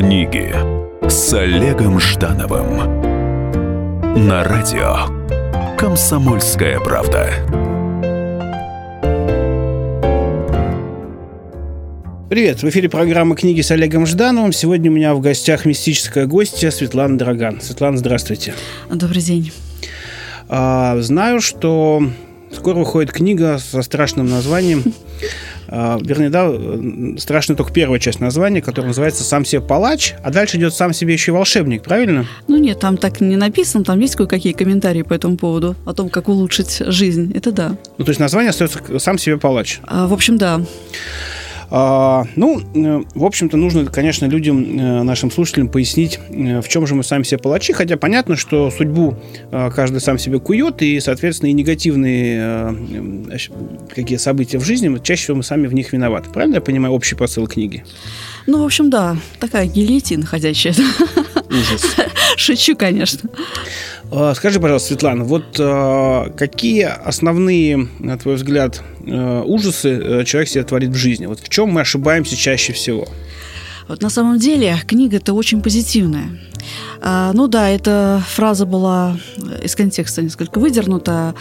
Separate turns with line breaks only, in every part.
Книги с Олегом Ждановым на радио Комсомольская правда.
Привет, в эфире программа «Книги с Олегом Ждановым». Сегодня у меня в гостях мистическая гостья Светлана Драган. Светлана, здравствуйте.
Добрый день.
А, знаю, что скоро выходит книга со страшным названием вернее, да, страшно только первая часть названия, которая называется «Сам себе палач», а дальше идет «Сам себе еще волшебник», правильно?
Ну нет, там так не написано, там есть кое-какие комментарии по этому поводу, о том, как улучшить жизнь, это да.
Ну, то есть название остается «Сам себе палач».
А, в общем, да.
А, ну, э, в общем-то, нужно, конечно, людям, э, нашим слушателям пояснить, э, в чем же мы сами себе палачи, хотя понятно, что судьбу каждый сам себе кует, и, соответственно, и негативные какие события в жизни, чаще всего мы сами в них виноваты. Правильно я понимаю общий посыл книги?
Ну, в общем, да, такая гильотина ходячая. Ужас. Шучу, конечно.
А, скажи, пожалуйста, Светлана, вот а, какие основные, на твой взгляд, а, ужасы человек себе творит в жизни? Вот в чем мы ошибаемся чаще всего?
Вот на самом деле книга это очень позитивная. ну да, эта фраза была из контекста несколько выдернута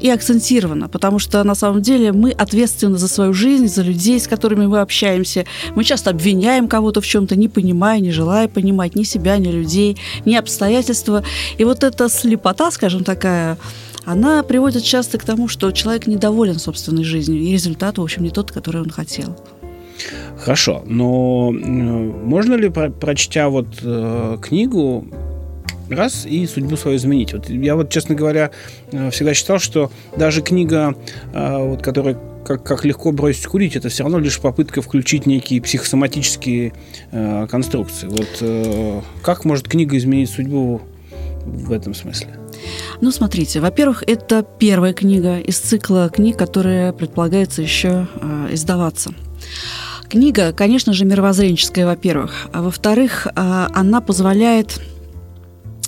и акцентировано, потому что на самом деле мы ответственны за свою жизнь, за людей, с которыми мы общаемся. Мы часто обвиняем кого-то в чем-то, не понимая, не желая понимать ни себя, ни людей, ни обстоятельства. И вот эта слепота, скажем такая, она приводит часто к тому, что человек недоволен собственной жизнью, и результат, в общем, не тот, который он хотел.
Хорошо, но можно ли, прочтя вот э, книгу, раз и судьбу свою изменить. Вот я вот, честно говоря, э, всегда считал, что даже книга, э, вот, которая как, как легко бросить курить, это все равно лишь попытка включить некие психосоматические э, конструкции. Вот э, как может книга изменить судьбу в этом смысле?
Ну, смотрите, во-первых, это первая книга из цикла книг, которая предполагается еще э, издаваться. Книга, конечно же, мировоззренческая, во-первых. А во-вторых, э, она позволяет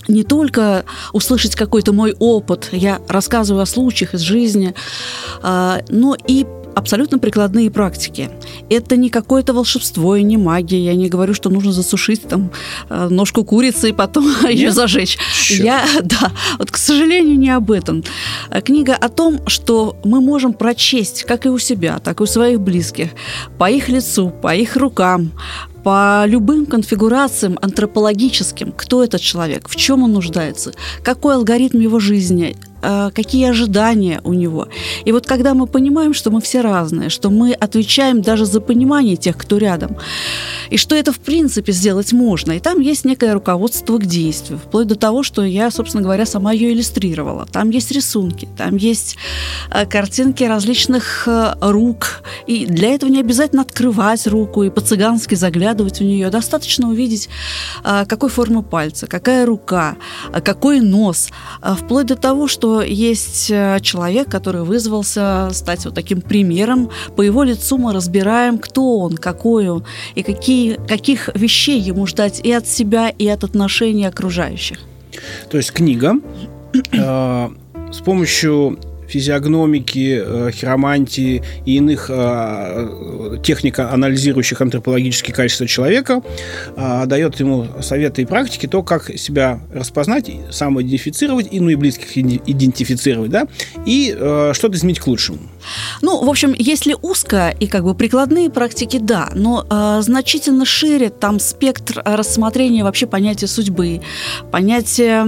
не только услышать какой-то мой опыт, я рассказываю о случаях из жизни, а, но и абсолютно прикладные практики. Это не какое-то волшебство и не магия. Я не говорю, что нужно засушить там а, ножку курицы и потом Нет? ее зажечь. Черт. Я, да, вот, к сожалению, не об этом. А, книга о том, что мы можем прочесть, как и у себя, так и у своих близких, по их лицу, по их рукам, по любым конфигурациям антропологическим, кто этот человек, в чем он нуждается, какой алгоритм его жизни, Э, какие ожидания у него. И вот когда мы понимаем, что мы все разные, что мы отвечаем даже за понимание тех, кто рядом, и что это в принципе сделать можно, и там есть некое руководство к действию, вплоть до того, что я, собственно говоря, сама ее иллюстрировала. Там есть рисунки, там есть э, картинки различных э, рук, и для этого не обязательно открывать руку и по-цыгански заглядывать в нее, достаточно увидеть, какой формы пальца, какая рука, какой нос, вплоть до того, что есть э, человек, который вызвался стать вот таким примером. По его лицу мы разбираем, кто он, какой он, и какие, каких вещей ему ждать и от себя, и от отношений окружающих.
То есть книга э, с помощью физиогномики, э, хиромантии и иных э, техник, анализирующих антропологические качества человека, э, дает ему советы и практики, то, как себя распознать, самоидентифицировать, и, ну и близких идентифицировать, да, и что-то изменить к лучшему.
Ну, в общем, если узко и как бы прикладные практики, да, но э, значительно шире там спектр рассмотрения вообще понятия судьбы, понятия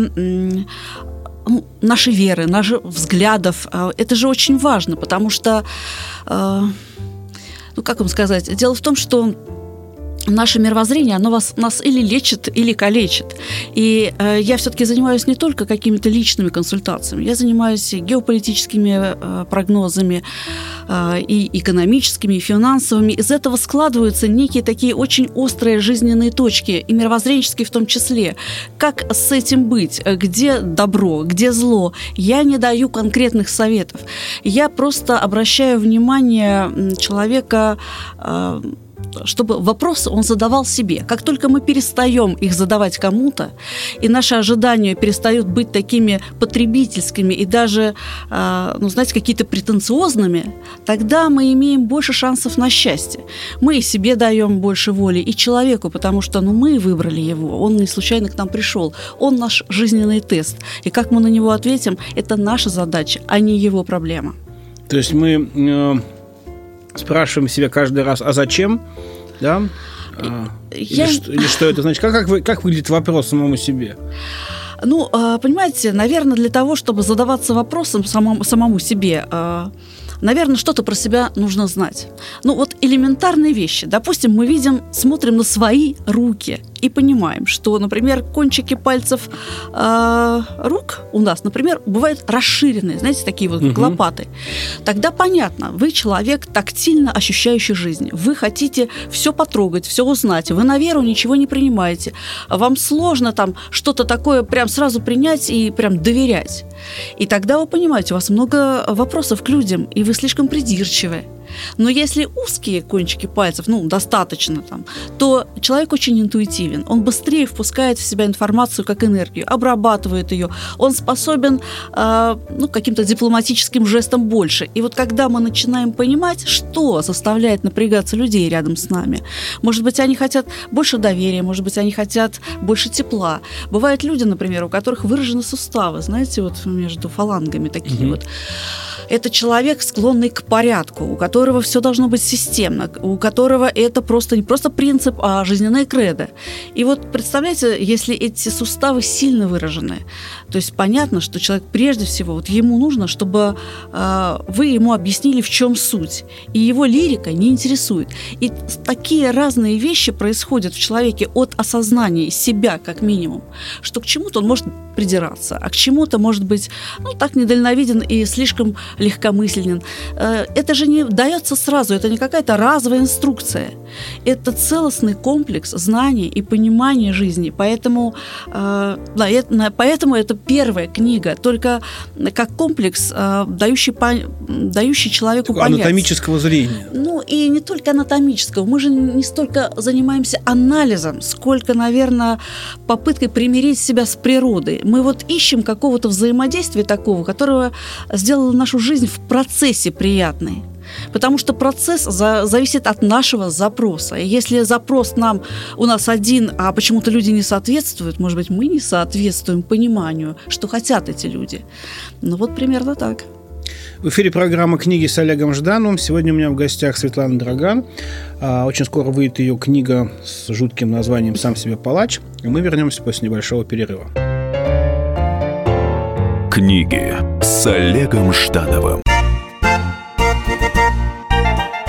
нашей веры, наших взглядов. А, это же очень важно, потому что, а, ну как вам сказать, дело в том, что наше мировоззрение, оно вас, нас или лечит, или калечит. И э, я все-таки занимаюсь не только какими-то личными консультациями, я занимаюсь геополитическими э, прогнозами, э, и экономическими, и финансовыми. Из этого складываются некие такие очень острые жизненные точки, и мировоззренческие в том числе. Как с этим быть? Где добро, где зло? Я не даю конкретных советов. Я просто обращаю внимание человека э, чтобы вопросы он задавал себе. Как только мы перестаем их задавать кому-то, и наши ожидания перестают быть такими потребительскими и даже, э, ну, знаете, какие-то претенциозными, тогда мы имеем больше шансов на счастье. Мы и себе даем больше воли, и человеку, потому что ну, мы выбрали его, он не случайно к нам пришел, он наш жизненный тест. И как мы на него ответим, это наша задача, а не его проблема.
То есть мы э, спрашиваем себя каждый раз, а зачем, да? А, Я... или, что, или что это значит? Как, как, вы, как выглядит вопрос самому себе?
Ну, а, понимаете, наверное, для того, чтобы задаваться вопросом самому, самому себе, а, наверное, что-то про себя нужно знать. Ну, вот элементарные вещи. Допустим, мы видим, смотрим на свои руки – и понимаем, что, например, кончики пальцев э, рук у нас, например, бывают расширенные, знаете, такие вот угу. лопаты. Тогда понятно, вы человек тактильно ощущающий жизнь. Вы хотите все потрогать, все узнать. Вы на веру ничего не принимаете. Вам сложно там что-то такое прям сразу принять и прям доверять. И тогда вы понимаете, у вас много вопросов к людям, и вы слишком придирчивы. Но если узкие кончики пальцев, ну, достаточно там, то человек очень интуитивен. Он быстрее впускает в себя информацию как энергию, обрабатывает ее. Он способен, э, ну, каким-то дипломатическим жестом больше. И вот когда мы начинаем понимать, что заставляет напрягаться людей рядом с нами, может быть, они хотят больше доверия, может быть, они хотят больше тепла. Бывают люди, например, у которых выражены суставы, знаете, вот между фалангами такие mm-hmm. вот это человек, склонный к порядку, у которого все должно быть системно, у которого это просто не просто принцип, а жизненная кредо. И вот представляете, если эти суставы сильно выражены, то есть понятно, что человек прежде всего, вот ему нужно, чтобы э, вы ему объяснили, в чем суть. И его лирика не интересует. И такие разные вещи происходят в человеке от осознания себя, как минимум, что к чему-то он может придираться, а к чему-то может быть, ну, так недальновиден и слишком легкомысленен. Э, это же не дается сразу, это не какая-то разовая инструкция. Это целостный комплекс знаний и понимания жизни. Поэтому, э, да, это, поэтому это первая книга, только как комплекс, э, дающий, дающий человеку
Такого понять. Анатомического зрения.
Ну, и не только анатомического. Мы же не столько занимаемся анализом, сколько, наверное, попыткой примирить себя с природой. Мы вот ищем какого-то взаимодействия такого, которого сделало нашу жизнь в процессе приятной. Потому что процесс за, зависит от нашего запроса. И если запрос нам у нас один, а почему-то люди не соответствуют, может быть, мы не соответствуем пониманию, что хотят эти люди. Ну вот примерно так.
В эфире программа «Книги с Олегом Ждановым». Сегодня у меня в гостях Светлана Драган. А, очень скоро выйдет ее книга с жутким названием «Сам себе палач». И мы вернемся после небольшого перерыва.
Книги с Олегом Ждановым.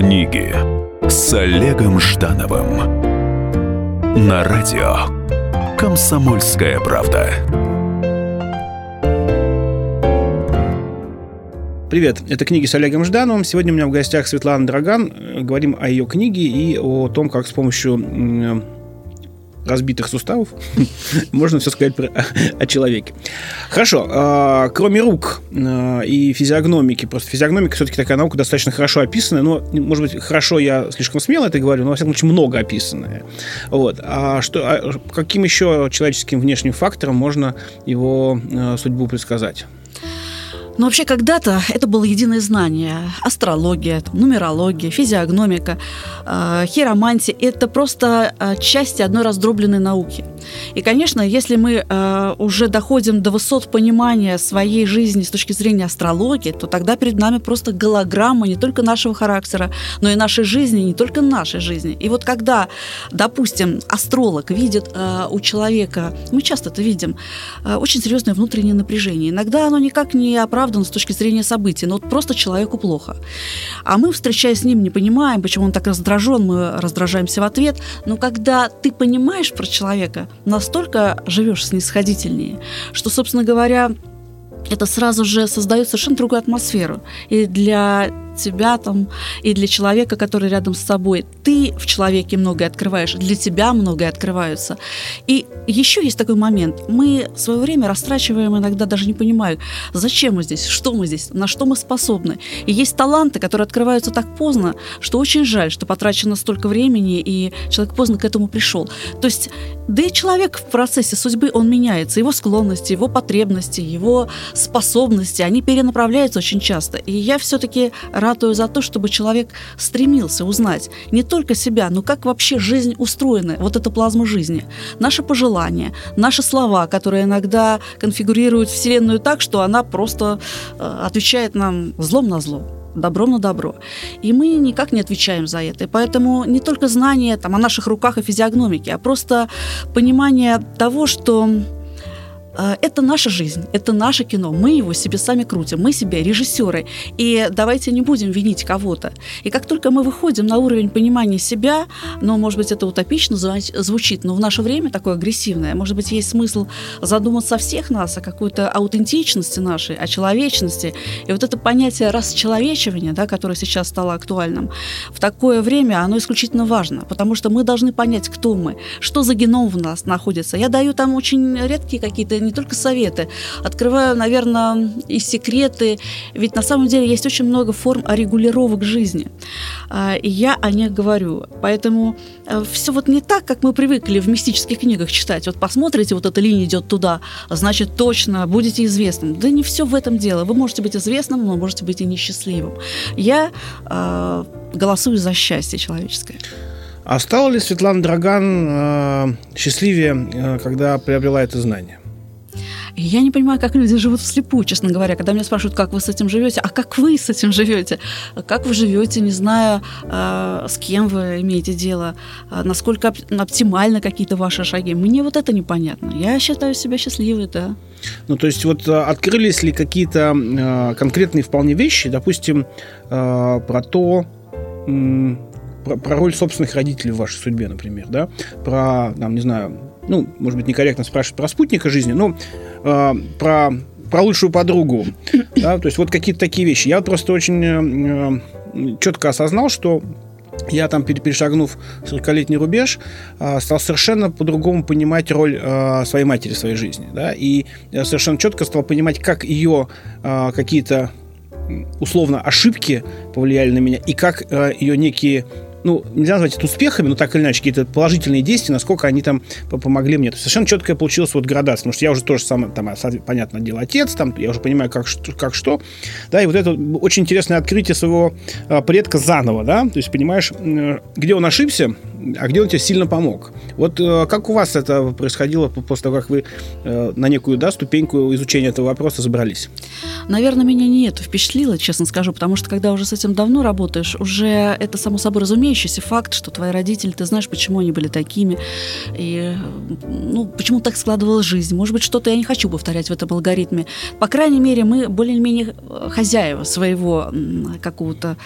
Книги с Олегом Ждановым на радио Комсомольская правда.
Привет, это книги с Олегом Ждановым. Сегодня у меня в гостях Светлана Драган. Говорим о ее книге и о том, как с помощью разбитых суставов, можно все сказать про, о, человеке. Хорошо. А, кроме рук а, и физиогномики, просто физиогномика все-таки такая наука достаточно хорошо описанная, но, может быть, хорошо я слишком смело это говорю, но, во всяком случае, много описанная. Вот. А что, а каким еще человеческим внешним фактором можно его а, судьбу предсказать?
Но вообще когда-то это было единое знание. Астрология, нумерология, физиогномика, э, хиромантия – это просто э, части одной раздробленной науки. И, конечно, если мы э, уже доходим до высот понимания своей жизни с точки зрения астрологии, то тогда перед нами просто голограмма не только нашего характера, но и нашей жизни, не только нашей жизни. И вот когда, допустим, астролог видит э, у человека, мы часто это видим, э, очень серьезное внутреннее напряжение. Иногда оно никак не оправдывается оправдано с точки зрения событий, но вот просто человеку плохо. А мы, встречаясь с ним, не понимаем, почему он так раздражен, мы раздражаемся в ответ. Но когда ты понимаешь про человека, настолько живешь снисходительнее, что, собственно говоря, это сразу же создает совершенно другую атмосферу. И для тебя там, и для человека, который рядом с собой. Ты в человеке многое открываешь, для тебя многое открываются. И еще есть такой момент. Мы свое время растрачиваем иногда, даже не понимая, зачем мы здесь, что мы здесь, на что мы способны. И есть таланты, которые открываются так поздно, что очень жаль, что потрачено столько времени, и человек поздно к этому пришел. То есть, да и человек в процессе судьбы, он меняется. Его склонности, его потребности, его способности, они перенаправляются очень часто. И я все-таки ратую за то, чтобы человек стремился узнать не только себя, но как вообще жизнь устроена, вот эта плазма жизни. Наши пожелания, наши слова, которые иногда конфигурируют Вселенную так, что она просто э, отвечает нам злом на зло добром на добро. И мы никак не отвечаем за это. И поэтому не только знание там, о наших руках и физиогномике, а просто понимание того, что это наша жизнь, это наше кино. Мы его себе сами крутим, мы себе режиссеры. И давайте не будем винить кого-то. И как только мы выходим на уровень понимания себя, ну, может быть, это утопично звучит, но в наше время такое агрессивное, может быть, есть смысл задуматься о всех нас, о какой-то аутентичности нашей, о человечности. И вот это понятие расчеловечивания, да, которое сейчас стало актуальным, в такое время оно исключительно важно, потому что мы должны понять, кто мы, что за геном в нас находится. Я даю там очень редкие какие-то не только советы, открываю, наверное, и секреты. Ведь на самом деле есть очень много форм регулировок жизни. А, и я о них говорю. Поэтому э, все вот не так, как мы привыкли в мистических книгах читать. Вот посмотрите, вот эта линия идет туда, значит, точно будете известным. Да не все в этом дело. Вы можете быть известным, но можете быть и несчастливым. Я э, голосую за счастье человеческое.
А стала ли Светлана Драган э, счастливее, э, когда приобрела это знание?
И я не понимаю, как люди живут вслепую, честно говоря. Когда меня спрашивают, как вы с этим живете, а как вы с этим живете? Как вы живете, не зная, э, с кем вы имеете дело, э, насколько оп- оптимальны какие-то ваши шаги. Мне вот это непонятно. Я считаю себя счастливой, да.
Ну, то есть вот э, открылись ли какие-то э, конкретные вполне вещи, допустим, э, про то, э, про, про роль собственных родителей в вашей судьбе, например, да, про, там, не знаю, ну, может быть, некорректно спрашивать про спутника жизни, но э, про, про лучшую подругу. Да, то есть вот какие-то такие вещи. Я просто очень э, э четко осознал, что я там, перешагнув 40-летний рубеж, э, стал совершенно по-другому понимать роль э, своей матери в своей жизни. Да? И совершенно четко стал понимать, как ее какие-то условно ошибки повлияли на меня, и как ее некие ну, нельзя назвать это успехами, но так или иначе, какие-то положительные действия, насколько они там помогли мне. То есть совершенно четкая получилась вот градация, потому что я уже тоже самое, там, понятно, дело отец, там, я уже понимаю, как, как что, да, и вот это очень интересное открытие своего а, предка заново, да, то есть понимаешь, где он ошибся, а где он тебе сильно помог. Вот э, как у вас это происходило после того, как вы э, на некую, да, ступеньку изучения этого вопроса забрались?
Наверное, меня не это впечатлило, честно скажу, потому что когда уже с этим давно работаешь, уже это само собой разумеется, имеющийся факт, что твои родители, ты знаешь, почему они были такими, и ну, почему так складывалась жизнь. Может быть, что-то я не хочу повторять в этом алгоритме. По крайней мере, мы более-менее хозяева своего какого-то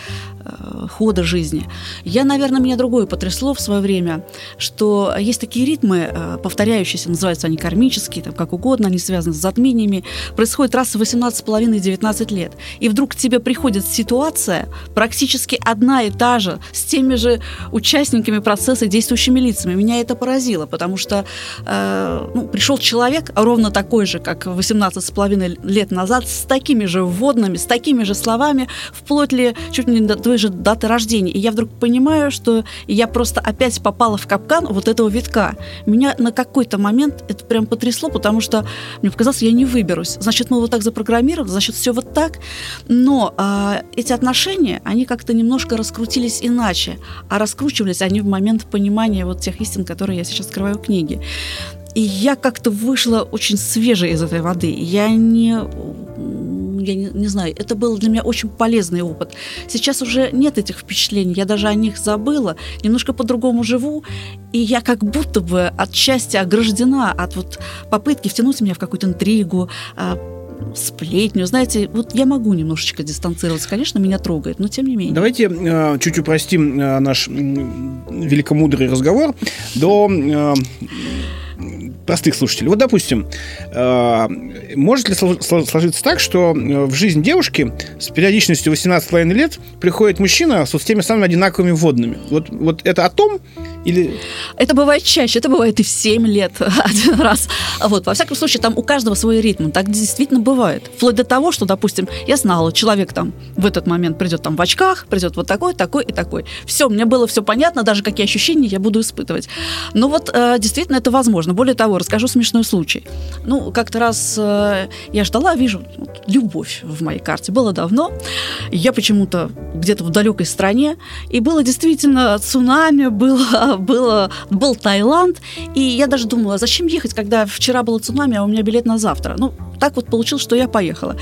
э, хода жизни. Я, наверное, меня другое потрясло в свое время, что есть такие ритмы, э, повторяющиеся, называются они кармические, там, как угодно, они связаны с затмениями, происходит раз в 18,5-19 лет. И вдруг к тебе приходит ситуация, практически одна и та же, с теми теми же участниками процесса, действующими лицами. Меня это поразило, потому что э, ну, пришел человек, ровно такой же, как 18 с половиной лет назад, с такими же вводными, с такими же словами, вплоть ли чуть ли не до той же даты рождения. И я вдруг понимаю, что я просто опять попала в капкан вот этого витка. Меня на какой-то момент это прям потрясло, потому что мне показалось, я не выберусь. Значит, мы вот так запрограммированы, значит, все вот так. Но э, эти отношения, они как-то немножко раскрутились иначе а раскручивались они в момент понимания вот тех истин, которые я сейчас открываю в книге. И я как-то вышла очень свежей из этой воды. Я не я не, не знаю, это был для меня очень полезный опыт. Сейчас уже нет этих впечатлений, я даже о них забыла, немножко по-другому живу, и я как будто бы отчасти ограждена от вот попытки втянуть меня в какую-то интригу, а, сплетню. Знаете, вот я могу немножечко дистанцироваться. Конечно, меня трогает, но тем не менее.
Давайте э, чуть упростим э, наш э, великомудрый разговор до э, простых слушателей. Вот, допустим, э, может ли сложиться так, что э, в жизнь девушки с периодичностью 18,5 лет приходит мужчина с вот теми самыми одинаковыми водными? Вот, вот это о том или...
Это бывает чаще, это бывает и в 7 лет один раз. Вот, во всяком случае, там у каждого свой ритм. Так действительно бывает. Вплоть до того, что, допустим, я знала, человек там в этот момент придет там в очках, придет вот такой, такой и такой. Все, мне было все понятно, даже какие ощущения я буду испытывать. Но вот э, действительно это возможно. Более того, расскажу смешной случай. Ну, как-то раз э, я ждала, вижу вот, любовь в моей карте. Было давно. Я почему-то где-то в далекой стране. И было действительно цунами, было, было, был Таиланд. И я даже думала, зачем ехать, когда вчера было цунами, а у меня билет на завтра. Ну, так вот получилось, что я поехала.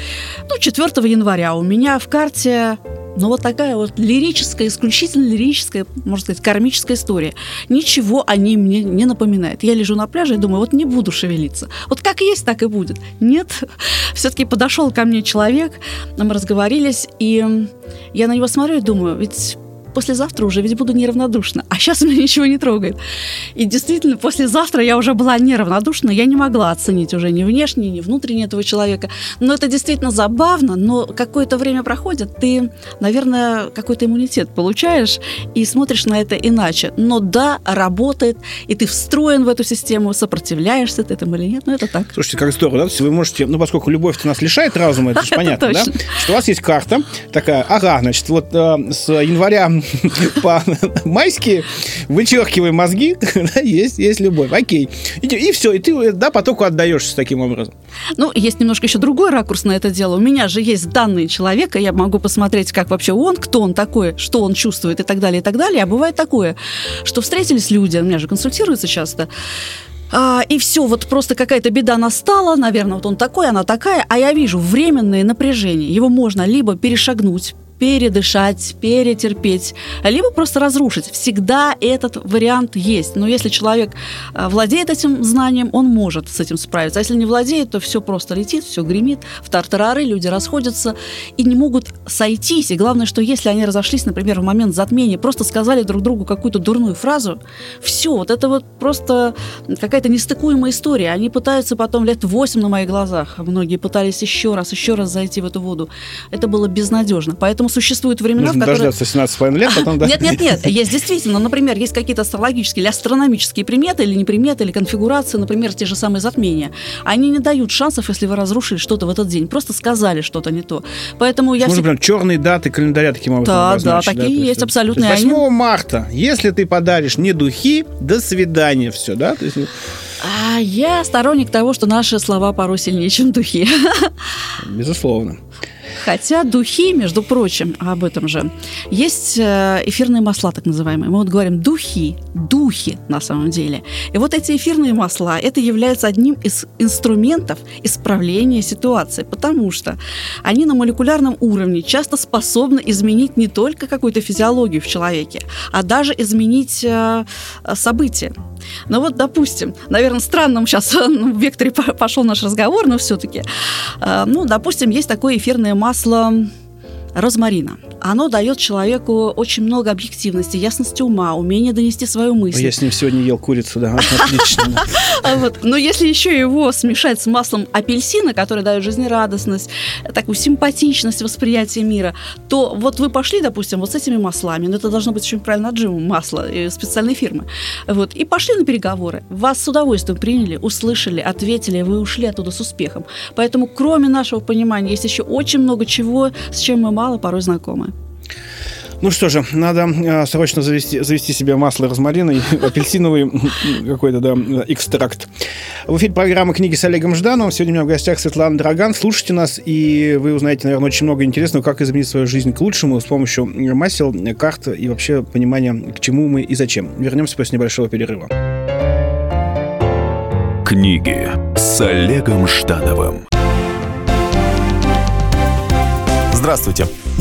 Ну, 4 января у меня в карте но вот такая вот лирическая, исключительно лирическая, можно сказать, кармическая история. Ничего о ней мне не напоминает. Я лежу на пляже и думаю, вот не буду шевелиться. Вот как есть, так и будет. Нет, все-таки подошел ко мне человек, мы разговорились, и я на него смотрю и думаю, ведь послезавтра уже ведь буду неравнодушна. А сейчас меня ничего не трогает. И действительно, послезавтра я уже была неравнодушна, я не могла оценить уже ни внешне, ни внутренне этого человека. Но это действительно забавно, но какое-то время проходит, ты, наверное, какой-то иммунитет получаешь и смотришь на это иначе. Но да, работает, и ты встроен в эту систему, сопротивляешься ты этому или нет, но это так.
Слушайте, как здорово, да? Вы можете, ну, поскольку любовь нас лишает разума, это же понятно, да? Что у вас есть карта такая, ага, значит, вот э, с января по майски, вычеркивай мозги, есть, есть любовь. Окей. И, и все, и ты да, потоку отдаешься таким образом.
Ну, есть немножко еще другой ракурс на это дело. У меня же есть данные человека, я могу посмотреть, как вообще он, кто он такой, что он чувствует и так далее, и так далее. А бывает такое, что встретились люди, у меня же консультируются часто, а, и все, вот просто какая-то беда настала, наверное, вот он такой, она такая, а я вижу временное напряжение. Его можно либо перешагнуть, передышать, перетерпеть, либо просто разрушить. Всегда этот вариант есть. Но если человек э, владеет этим знанием, он может с этим справиться. А если не владеет, то все просто летит, все гремит, в тартарары люди расходятся и не могут сойтись. И главное, что если они разошлись, например, в момент затмения, просто сказали друг другу какую-то дурную фразу, все, вот это вот просто какая-то нестыкуемая история. Они пытаются потом лет восемь на моих глазах, многие пытались еще раз, еще раз зайти в эту воду. Это было безнадежно. Поэтому существуют времена,
Нужно
в которые...
дождаться 17,5 лет, потом...
Нет, нет, нет, есть действительно, например, есть какие-то астрологические или астрономические приметы, или не приметы, или конфигурации, например, те же самые затмения. Они не дают шансов, если вы разрушили что-то в этот день, просто сказали что-то не то. Поэтому я...
Можно прям черные даты календаря таким образом
Да, да, такие да, есть абсолютно.
8 они... марта, если ты подаришь не духи, до свидания, все, да? То есть...
А я сторонник того, что наши слова порой сильнее, чем духи.
Безусловно.
Хотя духи, между прочим, об этом же, есть э, эфирные масла, так называемые. Мы вот говорим духи, духи на самом деле. И вот эти эфирные масла, это является одним из инструментов исправления ситуации, потому что они на молекулярном уровне часто способны изменить не только какую-то физиологию в человеке, а даже изменить э, события. Ну вот, допустим, наверное, странным сейчас ну, в векторе пошел наш разговор, но все-таки, э, ну, допустим, есть такое эфирное масло розмарина оно дает человеку очень много объективности, ясности ума, умение донести свою мысль.
Я с ним сегодня ел курицу, да, отлично.
Но если еще его смешать с маслом апельсина, который дает жизнерадостность, такую симпатичность восприятия мира, то вот вы пошли, допустим, вот с этими маслами, но это должно быть очень правильно отжимом масло специальной фирмы, вот, и пошли на переговоры. Вас с удовольствием приняли, услышали, ответили, вы ушли оттуда с успехом. Поэтому, кроме нашего понимания, есть еще очень много чего, с чем мы мало порой знакомы.
Ну что же, надо э, срочно завести, завести себе масло розмарина и апельсиновый какой-то, да, экстракт. В эфире программы «Книги с Олегом Ждановым». Сегодня у меня в гостях Светлана Драган. Слушайте нас, и вы узнаете, наверное, очень много интересного, как изменить свою жизнь к лучшему с помощью масел, карт и вообще понимания, к чему мы и зачем. Вернемся после небольшого перерыва.
Книги с Олегом Ждановым.
Здравствуйте,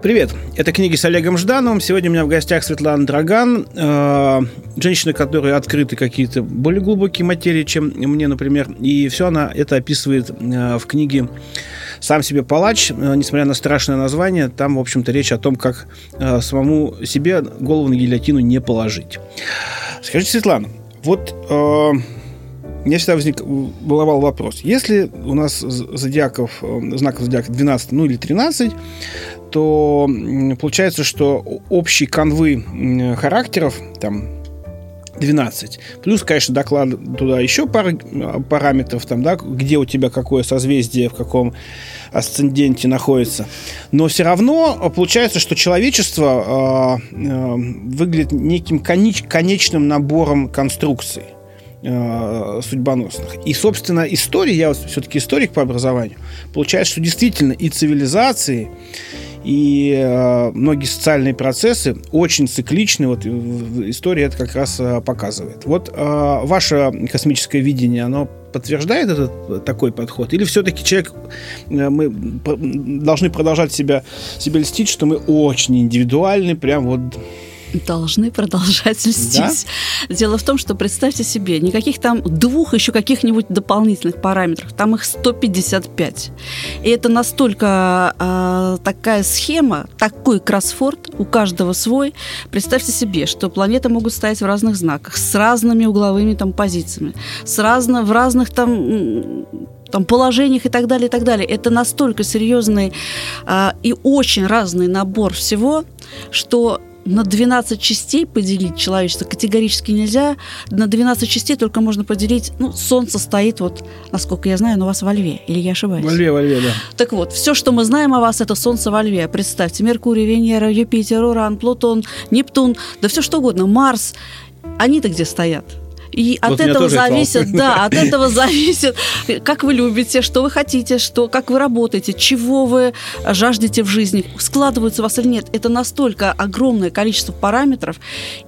Привет, это книги с Олегом Ждановым. Сегодня у меня в гостях Светлана Драган, э, женщина, которая открыты какие-то более глубокие материи, чем мне, например. И все она это описывает э, в книге «Сам себе палач», э, несмотря на страшное название, там, в общем-то, речь о том, как самому себе голову на гильотину не положить. Скажите, Светлана, вот меня всегда возник, волновал вопрос. Если у нас зодиаков, знаков зодиака 12, ну или 13, то получается, что общий конвы характеров, там, 12. Плюс, конечно, доклад туда еще пара параметров, там, да, где у тебя какое созвездие, в каком асценденте находится. Но все равно получается, что человечество э, э, выглядит неким конеч, конечным набором конструкций судьбоносных. И, собственно, история, я вот все-таки историк по образованию, получается, что действительно и цивилизации, и э, многие социальные процессы очень цикличны. Вот история это как раз э, показывает. Вот э, ваше космическое видение, оно подтверждает этот такой подход? Или все-таки человек, э, мы должны продолжать себя, себя льстить, что мы очень индивидуальны, прям вот
должны продолжать льстить. Да? Дело в том, что представьте себе, никаких там двух еще каких-нибудь дополнительных параметров, там их 155. И это настолько э, такая схема, такой кроссфорд, у каждого свой. Представьте себе, что планеты могут стоять в разных знаках, с разными угловыми там позициями, с разно, в разных там там, положениях и так далее, и так далее. Это настолько серьезный э, и очень разный набор всего, что на 12 частей поделить человечество категорически нельзя. На 12 частей только можно поделить... Ну, Солнце стоит, вот, насколько я знаю, на вас во Льве. Или я ошибаюсь?
Во Льве, во Льве, да.
Так вот, все, что мы знаем о вас, это Солнце во Льве. Представьте, Меркурий, Венера, Юпитер, Уран, Плутон, Нептун, да все что угодно, Марс. Они-то где стоят? И вот от этого зависит, да, от этого зависит, как вы любите, что вы хотите, что, как вы работаете, чего вы жаждете в жизни, складываются у вас или нет. Это настолько огромное количество параметров.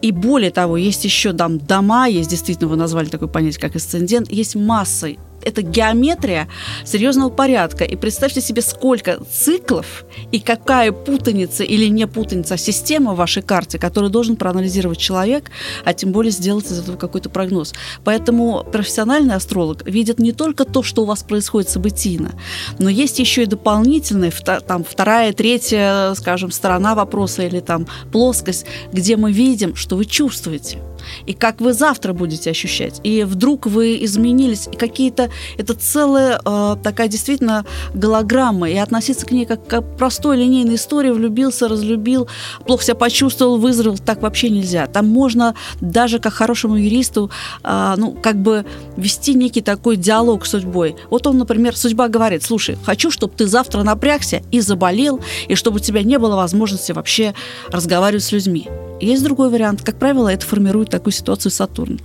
И более того, есть еще там дома, есть действительно, вы назвали такое понятие, как асцендент, есть масса это геометрия серьезного порядка. И представьте себе, сколько циклов и какая путаница или не путаница, а система в вашей карте, которую должен проанализировать человек, а тем более сделать из этого какой-то прогноз. Поэтому профессиональный астролог видит не только то, что у вас происходит событийно, но есть еще и дополнительная, там, вторая, третья, скажем, сторона вопроса или там плоскость, где мы видим, что вы чувствуете и как вы завтра будете ощущать. И вдруг вы изменились, и какие-то... Это целая э, такая действительно голограмма, и относиться к ней как к простой линейной истории, влюбился, разлюбил, плохо себя почувствовал, вызрел, так вообще нельзя. Там можно даже как хорошему юристу, э, ну, как бы вести некий такой диалог с судьбой. Вот он, например, судьба говорит, слушай, хочу, чтобы ты завтра напрягся и заболел, и чтобы у тебя не было возможности вообще разговаривать с людьми. Есть другой вариант. Как правило, это формирует такую ситуацию Сатурн.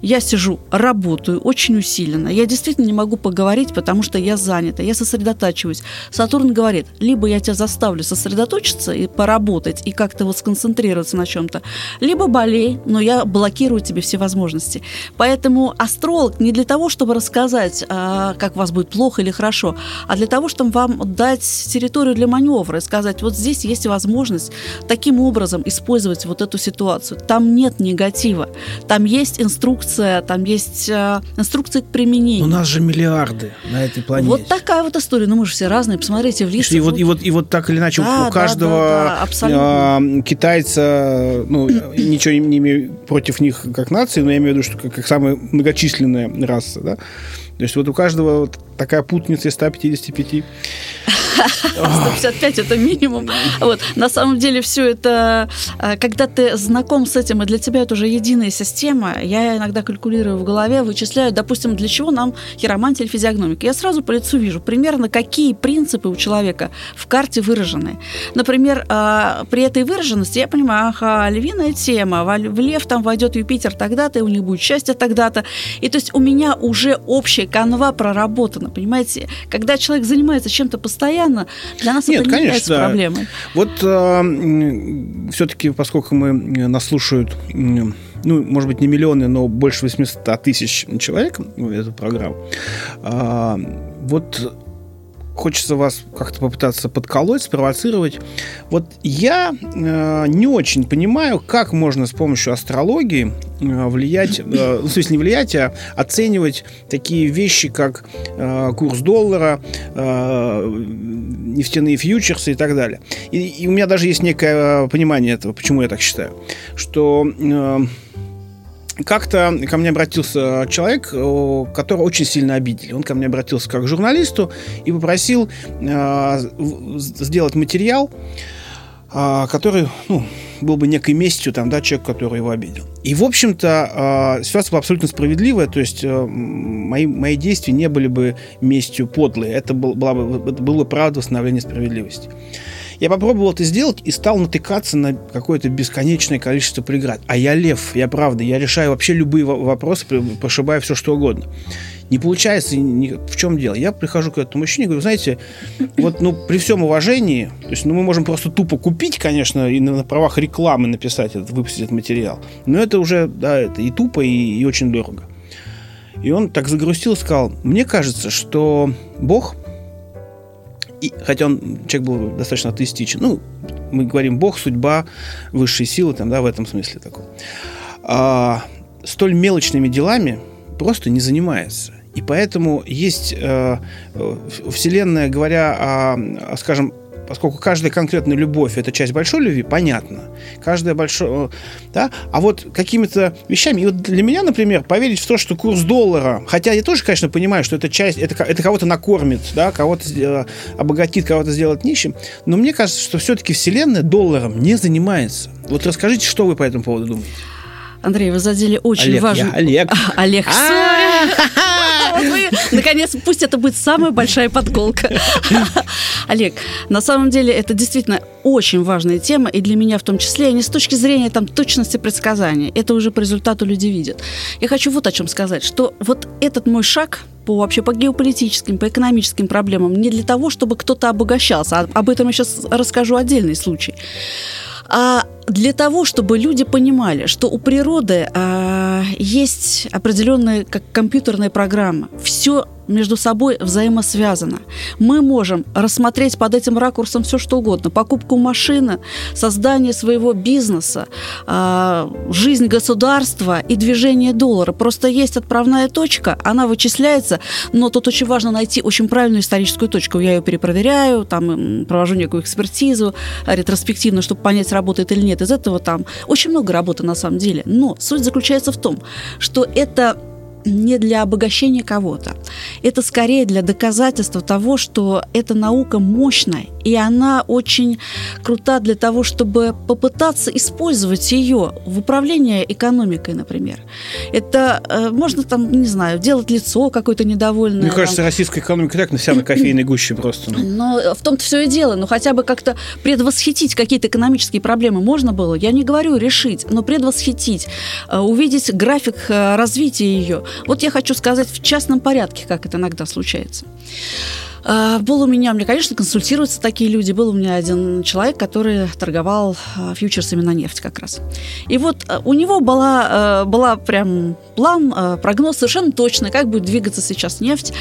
Я сижу, работаю очень усиленно. Я действительно не могу поговорить, потому что я занята, я сосредотачиваюсь. Сатурн говорит, либо я тебя заставлю сосредоточиться и поработать, и как-то вот сконцентрироваться на чем-то, либо болей, но я блокирую тебе все возможности. Поэтому астролог не для того, чтобы рассказать, а, как у вас будет плохо или хорошо, а для того, чтобы вам дать территорию для маневра и сказать, вот здесь есть возможность таким образом использовать вот эту ситуацию. Там нет негатива, там есть инструкция инструкция, там есть э, инструкции к применению.
У нас же миллиарды на этой планете.
Вот такая вот история. Ну, мы же все разные. Посмотрите в листьях.
И вот, и вот, и вот так или иначе да, у каждого да, да, э, китайца, ну, ничего не имею против них как нации, но я имею в виду, что как, как самая многочисленная раса, да, то есть вот у каждого вот такая путница из 155.
155 это минимум. Вот. На самом деле все это, э, когда ты знаком с этим, и для тебя это уже единая система, я иногда калькулирую в голове, вычисляю, допустим, для чего нам хиромантия или физиогномика. Я сразу по лицу вижу примерно, какие принципы у человека в карте выражены. Например, э, при этой выраженности я понимаю, ага, львиная тема, в лев там войдет Юпитер тогда-то, и у них будет счастье тогда-то. И то есть у меня уже общая канва проработана, понимаете? Когда человек занимается чем-то постоянно, для нас Нет, это не конечно, является да. проблемой.
Вот э, все-таки, поскольку мы нас слушают ну, может быть, не миллионы, но больше 800 тысяч человек в эту программу. А, вот хочется вас как-то попытаться подколоть, спровоцировать. Вот я э, не очень понимаю, как можно с помощью астрологии э, влиять, э, ну, в смысле не влиять, а оценивать такие вещи, как э, курс доллара, э, нефтяные фьючерсы и так далее. И, и у меня даже есть некое понимание этого, почему я так считаю, что э, как-то ко мне обратился человек, который очень сильно обидели. Он ко мне обратился как к журналисту и попросил э, сделать материал, э, который ну, был бы некой местью там, да, человек, который его обидел. И, в общем-то, э, ситуация была абсолютно справедливая, то есть э, мои, мои действия не были бы местью подлые. Это, был, была бы, было бы правда восстановление справедливости. Я попробовал это сделать и стал натыкаться на какое-то бесконечное количество преград. А я лев, я правда, я решаю вообще любые вопросы, прошибая все что угодно. Не получается, ни, в чем дело. Я прихожу к этому мужчине и говорю, знаете, вот, ну, при всем уважении, то есть, ну, мы можем просто тупо купить, конечно, и на, на правах рекламы написать этот, выпустить этот материал, но это уже, да, это и тупо, и, и очень дорого. И он так загрустил и сказал, мне кажется, что Бог и, хотя он, человек был достаточно атеистичен. Ну, мы говорим Бог, судьба, высшие силы, там, да, в этом смысле такой. А, столь мелочными делами просто не занимается. И поэтому есть э, Вселенная, говоря о, скажем, поскольку каждая конкретная любовь – это часть большой любви, понятно. Каждая большая... Да? А вот какими-то вещами... И вот для меня, например, поверить в то, что курс доллара... Хотя я тоже, конечно, понимаю, что это часть... Это, это кого-то накормит, да? кого-то э, обогатит, кого-то сделает нищим. Но мне кажется, что все-таки Вселенная долларом не занимается. Вот расскажите, что вы по этому поводу думаете?
Андрей, вы задели очень
Олег,
важную...
Я Олег.
Олег, Наконец, пусть это будет самая большая подколка. Олег, на самом деле это действительно очень важная тема, и для меня в том числе, не с точки зрения там, точности предсказания, это уже по результату люди видят. Я хочу вот о чем сказать, что вот этот мой шаг по вообще по геополитическим, по экономическим проблемам не для того, чтобы кто-то обогащался, а об этом я сейчас расскажу отдельный случай а для того, чтобы люди понимали, что у природы а, есть определенная как компьютерная программа. Все между собой взаимосвязано. Мы можем рассмотреть под этим ракурсом все, что угодно. Покупку машины, создание своего бизнеса, а, жизнь государства и движение доллара. Просто есть отправная точка, она вычисляется, но тут очень важно найти очень правильную историческую точку. Я ее перепроверяю, там провожу некую экспертизу ретроспективно, чтобы понять, работает или нет. Из этого там очень много работы на самом деле. Но суть заключается в том, что это не для обогащения кого-то. Это скорее для доказательства того, что эта наука мощная, и она очень крута для того, чтобы попытаться использовать ее в управлении экономикой, например. Это э, можно там, не знаю, делать лицо какое-то недовольное.
Мне кажется, российская экономика так на вся на кофейной гуще просто.
Но в том-то все и дело. Но хотя бы как-то предвосхитить какие-то экономические проблемы можно было. Я не говорю решить, но предвосхитить, э, увидеть график э, развития ее. Вот я хочу сказать в частном порядке, как это иногда случается. А, был у меня, мне, конечно, консультируются такие люди. Был у меня один человек, который торговал а, фьючерсами на нефть как раз. И вот а, у него была, была прям план, прогноз совершенно точный, как будет двигаться сейчас нефть.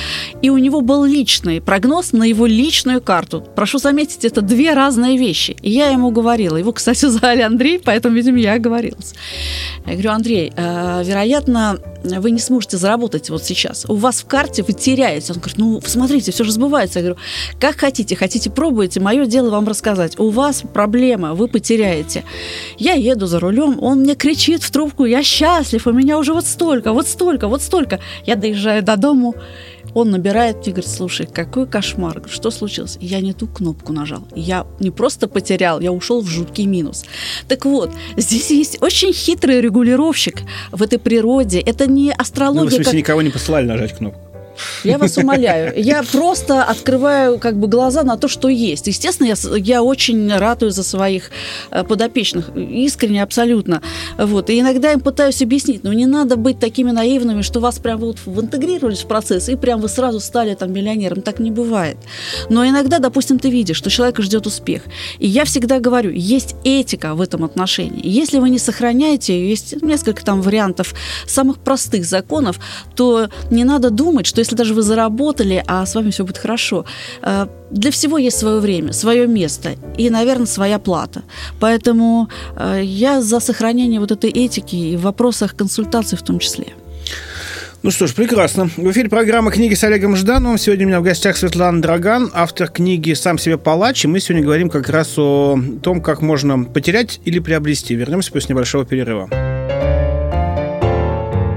И у него был личный прогноз на его личную карту. Прошу заметить, это две разные вещи. И я ему говорила. Его, кстати, звали Андрей, поэтому, видимо, я оговорилась. Я говорю, Андрей, вероятно, вы не сможете заработать вот сейчас. У вас в карте вы теряете. Он говорит, ну, смотрите, все же сбывается. Я говорю, как хотите, хотите, пробуйте. Мое дело вам рассказать. У вас проблема, вы потеряете. Я еду за рулем, он мне кричит в трубку, я счастлив, у меня уже вот столько, вот столько, вот столько. Я доезжаю до дому, Он набирает мне, говорит, слушай, какой кошмар, что случилось? Я не ту кнопку нажал. Я не просто потерял, я ушел в жуткий минус. Так вот, здесь есть очень хитрый регулировщик в этой природе. Это не астрология. Ну, в
смысле, как... никого не посылали нажать кнопку?
Я вас умоляю. Я просто открываю как бы глаза на то, что есть. Естественно, я, я очень радую за своих э, подопечных. Искренне, абсолютно. Вот. И иногда им пытаюсь объяснить, но не надо быть такими наивными, что вас прям вот интегрировались в процесс, и прям вы сразу стали там миллионером. Так не бывает. Но иногда, допустим, ты видишь, что человека ждет успех. И я всегда говорю, есть этика в этом отношении. Если вы не сохраняете, есть несколько там вариантов самых простых законов, то не надо думать, что если даже вы заработали, а с вами все будет хорошо. Э, для всего есть свое время, свое место и, наверное, своя плата. Поэтому э, я за сохранение вот этой этики и в вопросах консультаций в том числе.
Ну что ж, прекрасно. В эфире программа «Книги с Олегом Ждановым». Сегодня у меня в гостях Светлана Драган, автор книги «Сам себе палач». И мы сегодня говорим как раз о том, как можно потерять или приобрести. Вернемся после небольшого перерыва.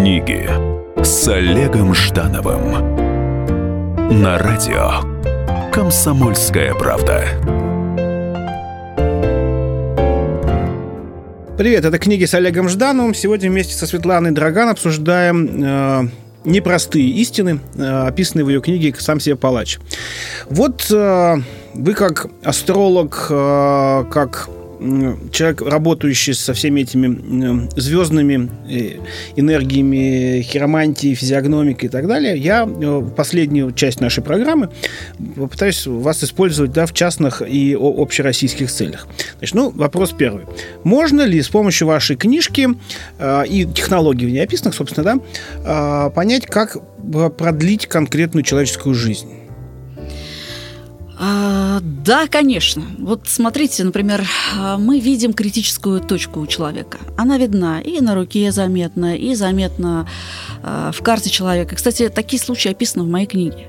Книги с Олегом Ждановым на радио Комсомольская правда.
Привет, это книги с Олегом Ждановым. Сегодня вместе со Светланой Драган обсуждаем э, непростые истины, э, описанные в ее книге «Сам себе палач». Вот э, вы как астролог, э, как человек, работающий со всеми этими звездными э, энергиями, хиромантией, физиогномикой и так далее, я э, последнюю часть нашей программы попытаюсь вас использовать да, в частных и общероссийских целях. Значит, ну, вопрос первый. Можно ли с помощью вашей книжки э, и технологий в ней описанных, собственно, да, э, понять, как продлить конкретную человеческую жизнь?
А, да, конечно. Вот смотрите, например, а, мы видим критическую точку у человека. Она видна и на руке заметна, и заметна в карте человека. Кстати, такие случаи описаны в моей книге.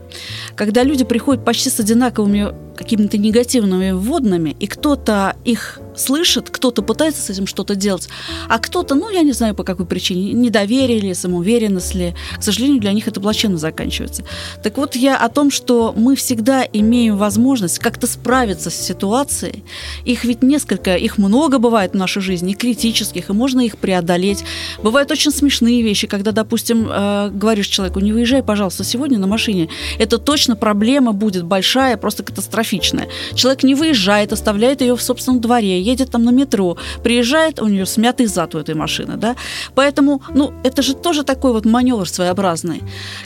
Когда люди приходят почти с одинаковыми какими-то негативными вводными, и кто-то их слышит, кто-то пытается с этим что-то делать, а кто-то, ну, я не знаю по какой причине, недоверие ли, самоуверенность ли, к сожалению, для них это плачевно заканчивается. Так вот, я о том, что мы всегда имеем возможность как-то справиться с ситуацией. Их ведь несколько, их много бывает в нашей жизни, критических, и можно их преодолеть. Бывают очень смешные вещи, когда, допустим, э, говоришь человеку, не выезжай, пожалуйста, сегодня на машине. Это точно проблема будет большая, просто катастрофичная. Человек не выезжает, оставляет ее в собственном дворе, едет там на метро, приезжает, у нее смятый зад у этой машины, да, поэтому, ну, это же тоже такой вот маневр своеобразный.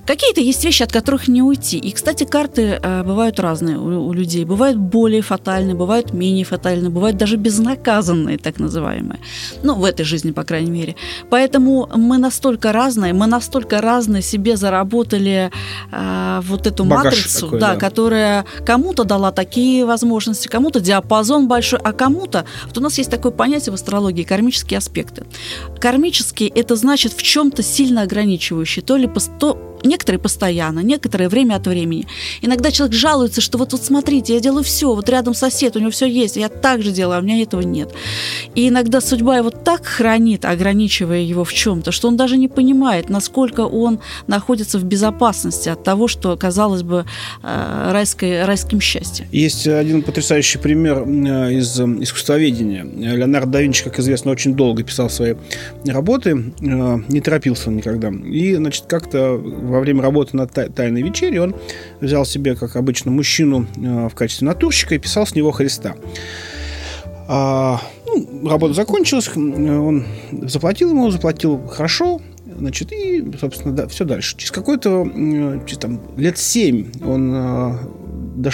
Какие-то есть вещи, от которых не уйти. И, кстати, карты э, бывают разные у, у людей. Бывают более фатальные, бывают менее фатальные, бывают даже безнаказанные, так называемые. Ну, в этой жизни, по крайней мере. Поэтому мы настолько разные, мы настолько разные себе заработали э, вот эту Багаж матрицу, такой, да, да. которая кому-то дала такие возможности, кому-то диапазон большой, а кому-то вот у нас есть такое понятие в астрологии кармические аспекты. Кармические – это значит в чем-то сильно ограничивающие, то ли то, Некоторые постоянно, некоторые время от времени. Иногда человек жалуется, что вот, вот смотрите, я делаю все, вот рядом сосед, у него все есть, я так же делаю, а у меня этого нет. И иногда судьба его так хранит, ограничивая его в чем-то, что он даже не понимает, насколько он находится в безопасности от того, что, казалось бы, э, райской, райским счастьем.
Есть один потрясающий пример э, из искусствоведения. Леонардо да Винчи, как известно, очень долго писал свои работы, э, не торопился он никогда. И, значит, как-то во время работы над «Тайной вечерей» он взял себе, как обычно, мужчину э, в качестве натурщика и писал с него Христа. А, ну, работа закончилась, он заплатил ему, заплатил хорошо, значит, и, собственно, да, все дальше. Через какое-то, через, там, лет семь он э,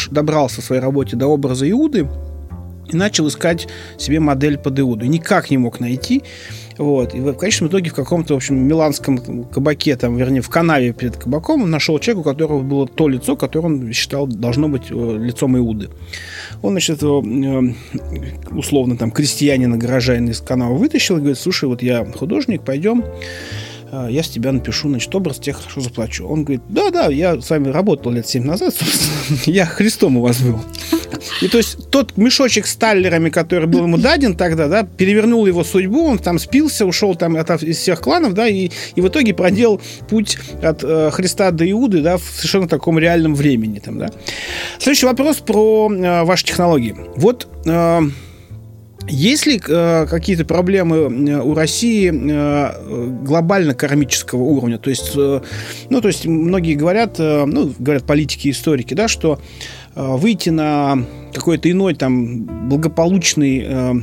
добрался в своей работе до образа Иуды, и начал искать себе модель под Иуду. Никак не мог найти. Вот. И в конечном итоге в каком-то, в общем, миланском кабаке, там, вернее, в канаве перед кабаком он нашел человека, у которого было то лицо, которое он считал должно быть э, лицом Иуды. Он, значит, этого, э, условно, там, крестьянина, горожанина из канавы вытащил и говорит, слушай, вот я художник, пойдем, я с тебя напишу, значит, образ, тебе хорошо заплачу. Он говорит, да-да, я с вами работал лет 7 назад, я Христом у вас был. И то есть тот мешочек с таллерами, который был ему даден тогда, да, перевернул его судьбу, он там спился, ушел там от, из всех кланов, да, и, и в итоге проделал путь от э, Христа до Иуды, да, в совершенно таком реальном времени там, да. Следующий вопрос про э, ваши технологии. Вот э, есть ли э, какие-то проблемы э, у России э, глобально кармического уровня? То есть, э, ну, то есть многие говорят, э, ну, говорят политики и историки, да, что выйти на какой-то иной там благополучный э,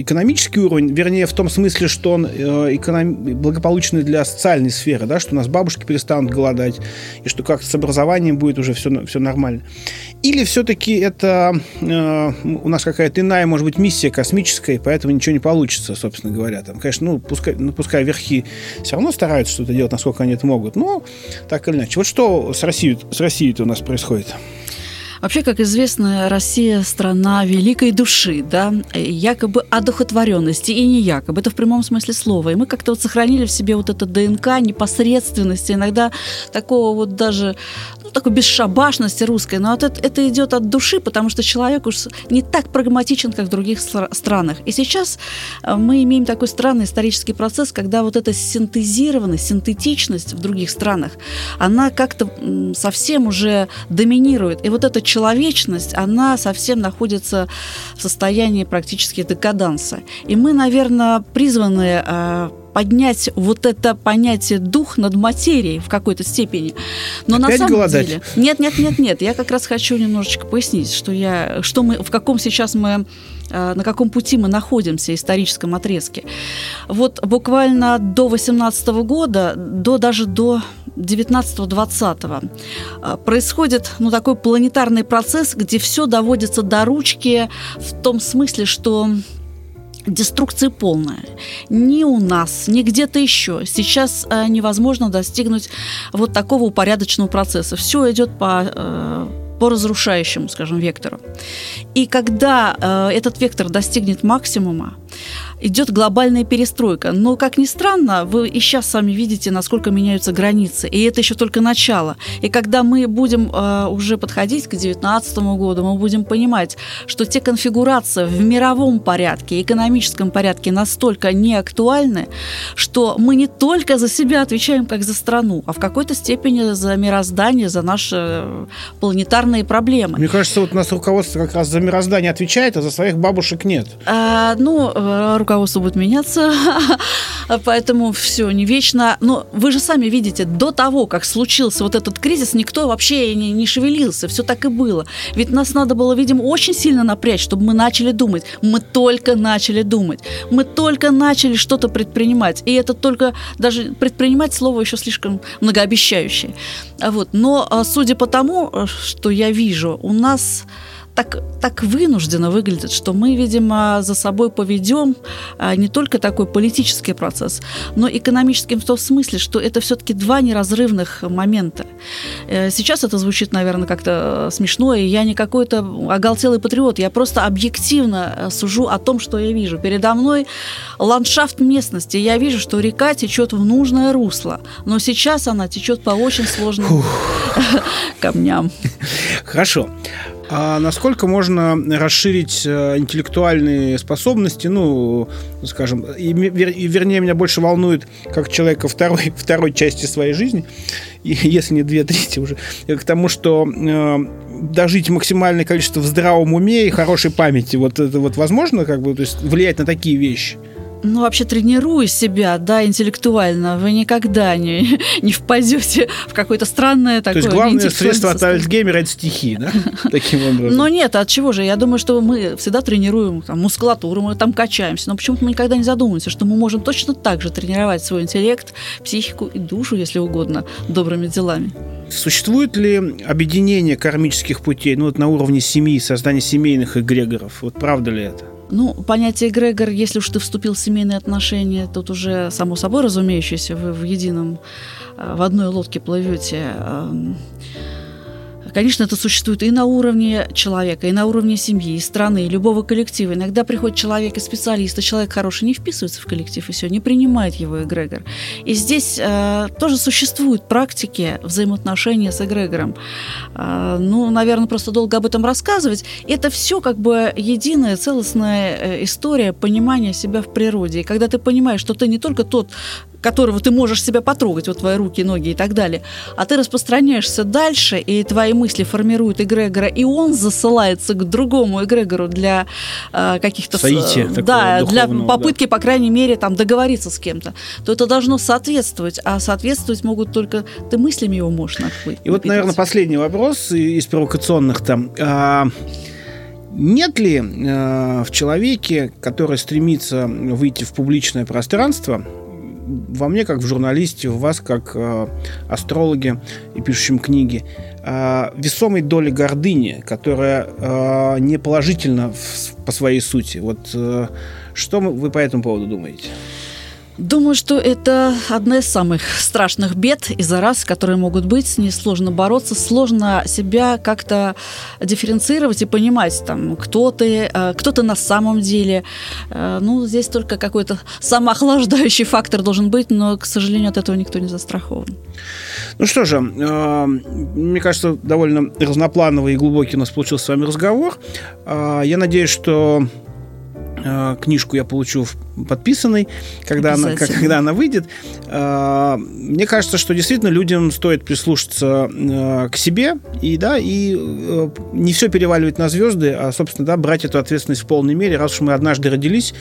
экономический уровень, вернее, в том смысле, что он э, эконом... благополучный для социальной сферы, да, что у нас бабушки перестанут голодать, и что как-то с образованием будет уже все, все нормально. Или все-таки это э, у нас какая-то иная, может быть, миссия космическая, и поэтому ничего не получится, собственно говоря. Там, конечно, ну, пускай, ну, пускай верхи все равно стараются что-то делать, насколько они это могут, но так или иначе. Вот что с Россией, с Россией у нас происходит?
Вообще, как известно, Россия – страна великой души, да, якобы одухотворенности, и не якобы, это в прямом смысле слова. И мы как-то вот сохранили в себе вот это ДНК непосредственности, иногда такого вот даже, ну, такой бесшабашности русской, но это, это идет от души, потому что человек уж не так прагматичен, как в других странах. И сейчас э, мы имеем такой странный исторический процесс, когда вот эта синтезированность, синтетичность в других странах, она как-то совсем уже доминирует. И вот это человечность, она совсем находится в состоянии практически декаданса. И мы, наверное, призваны э, поднять вот это понятие дух над материей в какой-то степени.
Но Опять на самом голодать?
деле... Нет, нет, нет, нет. Я как раз хочу немножечко пояснить, что я, что мы, в каком сейчас мы на каком пути мы находимся в историческом отрезке. Вот буквально до 18 года, до, даже до 19-20 э, происходит ну, такой планетарный процесс, где все доводится до ручки в том смысле, что деструкция полная. Ни у нас, ни где-то еще. Сейчас э, невозможно достигнуть вот такого упорядоченного процесса. Все идет по э, по разрушающему, скажем, вектору. И когда э, этот вектор достигнет максимума, идет глобальная перестройка. Но, как ни странно, вы и сейчас сами видите, насколько меняются границы. И это еще только начало. И когда мы будем э, уже подходить к 2019 году, мы будем понимать, что те конфигурации в мировом порядке, экономическом порядке настолько не актуальны, что мы не только за себя отвечаем, как за страну, а в какой-то степени за мироздание, за наши э, планетарные проблемы.
Мне кажется, вот у нас руководство как раз за мироздание отвечает, а за своих бабушек нет.
А, ну, э, руководство будет меняться, поэтому все не вечно. Но вы же сами видите, до того, как случился вот этот кризис, никто вообще не, не шевелился, все так и было. Ведь нас надо было, видимо, очень сильно напрячь, чтобы мы начали думать. Мы только начали думать. Мы только начали что-то предпринимать. И это только даже предпринимать слово еще слишком многообещающее. Вот. Но а, судя по тому, э, что я вижу, у нас так, так вынужденно выглядит, что мы, видимо, за собой поведем а, не только такой политический процесс, но экономический в том смысле, что это все-таки два неразрывных момента. Э, сейчас это звучит, наверное, как-то смешно, и я не какой-то оголтелый патриот, я просто объективно э, сужу о том, что я вижу. Передо мной ландшафт местности, я вижу, что река течет в нужное русло, но сейчас она течет по очень сложным камням.
Хорошо. А насколько можно расширить э, интеллектуальные способности, ну, скажем, и, вернее, меня больше волнует, как человека второй, второй части своей жизни, если не две трети уже, к тому, что э, дожить максимальное количество в здравом уме и хорошей памяти, вот это вот возможно, как бы, то есть влиять на такие вещи?
Ну, вообще тренируя себя, да, интеллектуально, вы никогда не, не впадете в какое-то странное такое...
То есть главное средство от Альцгеймера – это стихи, да? Таким образом.
Но нет, от чего же? Я думаю, что мы всегда тренируем там, мускулатуру, мы там качаемся, но почему-то мы никогда не задумываемся, что мы можем точно так же тренировать свой интеллект, психику и душу, если угодно, добрыми делами.
Существует ли объединение кармических путей, ну вот на уровне семьи, создание семейных эгрегоров? Вот правда ли это?
Ну, понятие эгрегор, если уж ты вступил в семейные отношения, тут уже само собой разумеющееся, вы в едином, э, в одной лодке плывете. Конечно, это существует и на уровне человека, и на уровне семьи, и страны, и любого коллектива. Иногда приходит человек и специалист, и человек хороший не вписывается в коллектив, и все, не принимает его эгрегор. И здесь э, тоже существуют практики взаимоотношения с эгрегором. Э, ну, наверное, просто долго об этом рассказывать. Это все как бы единая, целостная э, история понимания себя в природе. И когда ты понимаешь, что ты не только тот, которого ты можешь себя потрогать, вот твои руки, ноги и так далее, а ты распространяешься дальше, и твои мысли формируют эгрегора, и он засылается к другому эгрегору для э, каких-то...
Соития
да, для попытки, да. по крайней мере, там, договориться с кем-то, то это должно соответствовать, а соответствовать могут только... Ты мыслями его можешь напитать.
И вот, наверное, последний вопрос из провокационных там. А, нет ли э, в человеке, который стремится выйти в публичное пространство, во мне, как в журналисте, в вас, как э, астрологе и пишущем книги, э, весомой доли гордыни, которая э, не положительна в, по своей сути. Вот э, что вы по этому поводу думаете?
Думаю, что это одна из самых страшных бед и зараз, которые могут быть. С ней сложно бороться, сложно себя как-то дифференцировать и понимать, там, кто ты, э, кто ты на самом деле. Э, ну, здесь только какой-то самоохлаждающий фактор должен быть, но, к сожалению, от этого никто не застрахован.
Ну что же, э, мне кажется, довольно разноплановый и глубокий у нас получился с вами разговор. Я надеюсь, что Э, книжку я получу подписанной, когда она, когда она выйдет. Э, мне кажется, что действительно людям стоит прислушаться э, к себе и, да, и не все переваливать на звезды, а, собственно, да, брать эту ответственность в полной мере. Раз уж мы однажды родились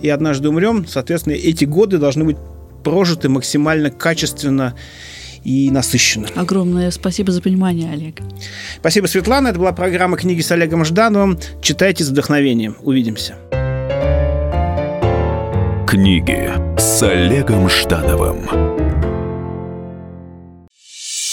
и однажды умрем, соответственно, эти годы должны быть прожиты максимально качественно и насыщенно.
Огромное спасибо за понимание, Олег.
Спасибо, Светлана. Это была программа «Книги с Олегом Ждановым». Читайте с вдохновением. Увидимся.
Книги с Олегом Ждановым.